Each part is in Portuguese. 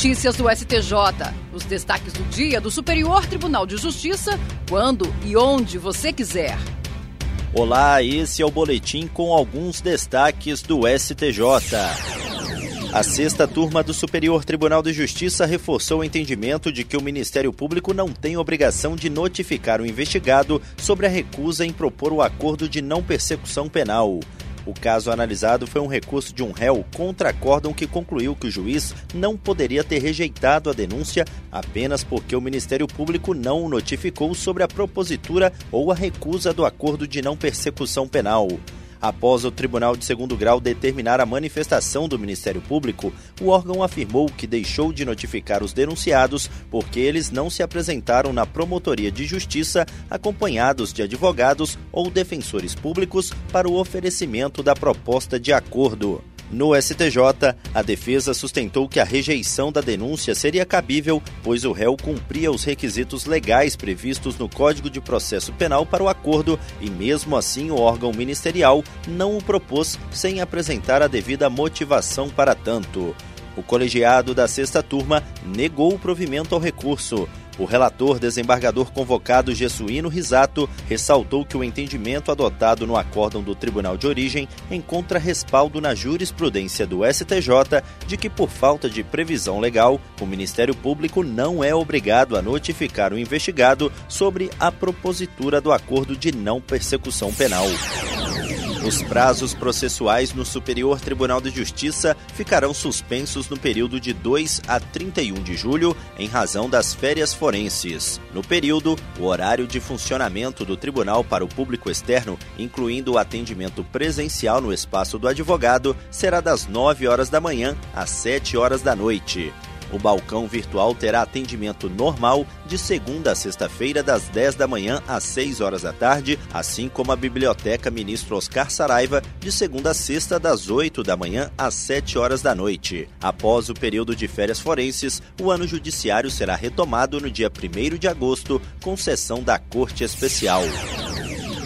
Notícias do STJ. Os destaques do dia do Superior Tribunal de Justiça, quando e onde você quiser. Olá, esse é o boletim com alguns destaques do STJ. A sexta turma do Superior Tribunal de Justiça reforçou o entendimento de que o Ministério Público não tem obrigação de notificar o investigado sobre a recusa em propor o acordo de não persecução penal. O caso analisado foi um recurso de um réu contra acórdão que concluiu que o juiz não poderia ter rejeitado a denúncia apenas porque o Ministério Público não o notificou sobre a propositura ou a recusa do acordo de não persecução penal. Após o Tribunal de Segundo Grau determinar a manifestação do Ministério Público, o órgão afirmou que deixou de notificar os denunciados porque eles não se apresentaram na Promotoria de Justiça acompanhados de advogados ou defensores públicos para o oferecimento da proposta de acordo. No STJ, a defesa sustentou que a rejeição da denúncia seria cabível, pois o réu cumpria os requisitos legais previstos no Código de Processo Penal para o acordo e, mesmo assim, o órgão ministerial não o propôs sem apresentar a devida motivação para tanto. O colegiado da sexta turma negou o provimento ao recurso. O relator desembargador convocado Jesuíno Risato ressaltou que o entendimento adotado no acórdão do Tribunal de Origem encontra respaldo na jurisprudência do STJ de que, por falta de previsão legal, o Ministério Público não é obrigado a notificar o investigado sobre a propositura do acordo de não persecução penal. Os prazos processuais no Superior Tribunal de Justiça ficarão suspensos no período de 2 a 31 de julho, em razão das férias forenses. No período, o horário de funcionamento do tribunal para o público externo, incluindo o atendimento presencial no espaço do advogado, será das 9 horas da manhã às 7 horas da noite. O balcão virtual terá atendimento normal de segunda a sexta-feira, das 10 da manhã às 6 horas da tarde, assim como a Biblioteca Ministro Oscar Saraiva, de segunda a sexta, das 8 da manhã às 7 horas da noite. Após o período de férias forenses, o ano judiciário será retomado no dia 1 de agosto, com sessão da Corte Especial.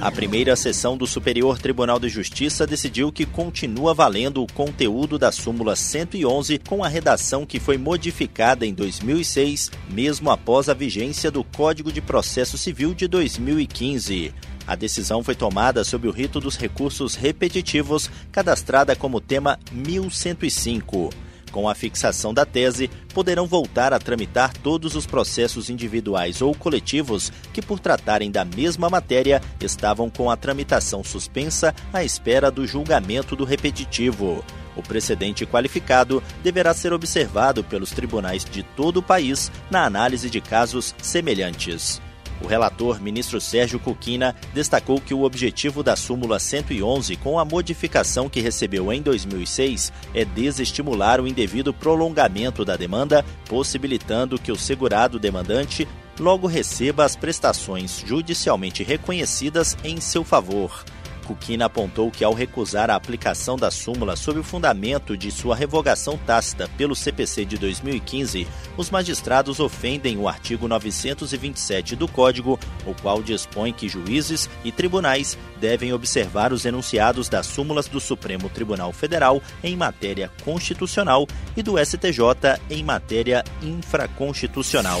A primeira sessão do Superior Tribunal de Justiça decidiu que continua valendo o conteúdo da súmula 111 com a redação que foi modificada em 2006, mesmo após a vigência do Código de Processo Civil de 2015. A decisão foi tomada sob o rito dos recursos repetitivos, cadastrada como tema 1105. Com a fixação da tese, poderão voltar a tramitar todos os processos individuais ou coletivos que, por tratarem da mesma matéria, estavam com a tramitação suspensa à espera do julgamento do repetitivo. O precedente qualificado deverá ser observado pelos tribunais de todo o país na análise de casos semelhantes. O relator, ministro Sérgio Cuquina, destacou que o objetivo da súmula 111, com a modificação que recebeu em 2006, é desestimular o indevido prolongamento da demanda, possibilitando que o segurado demandante logo receba as prestações judicialmente reconhecidas em seu favor. Kukina apontou que, ao recusar a aplicação da súmula sob o fundamento de sua revogação tácita pelo CPC de 2015, os magistrados ofendem o artigo 927 do Código, o qual dispõe que juízes e tribunais devem observar os enunciados das súmulas do Supremo Tribunal Federal em matéria constitucional e do STJ em matéria infraconstitucional.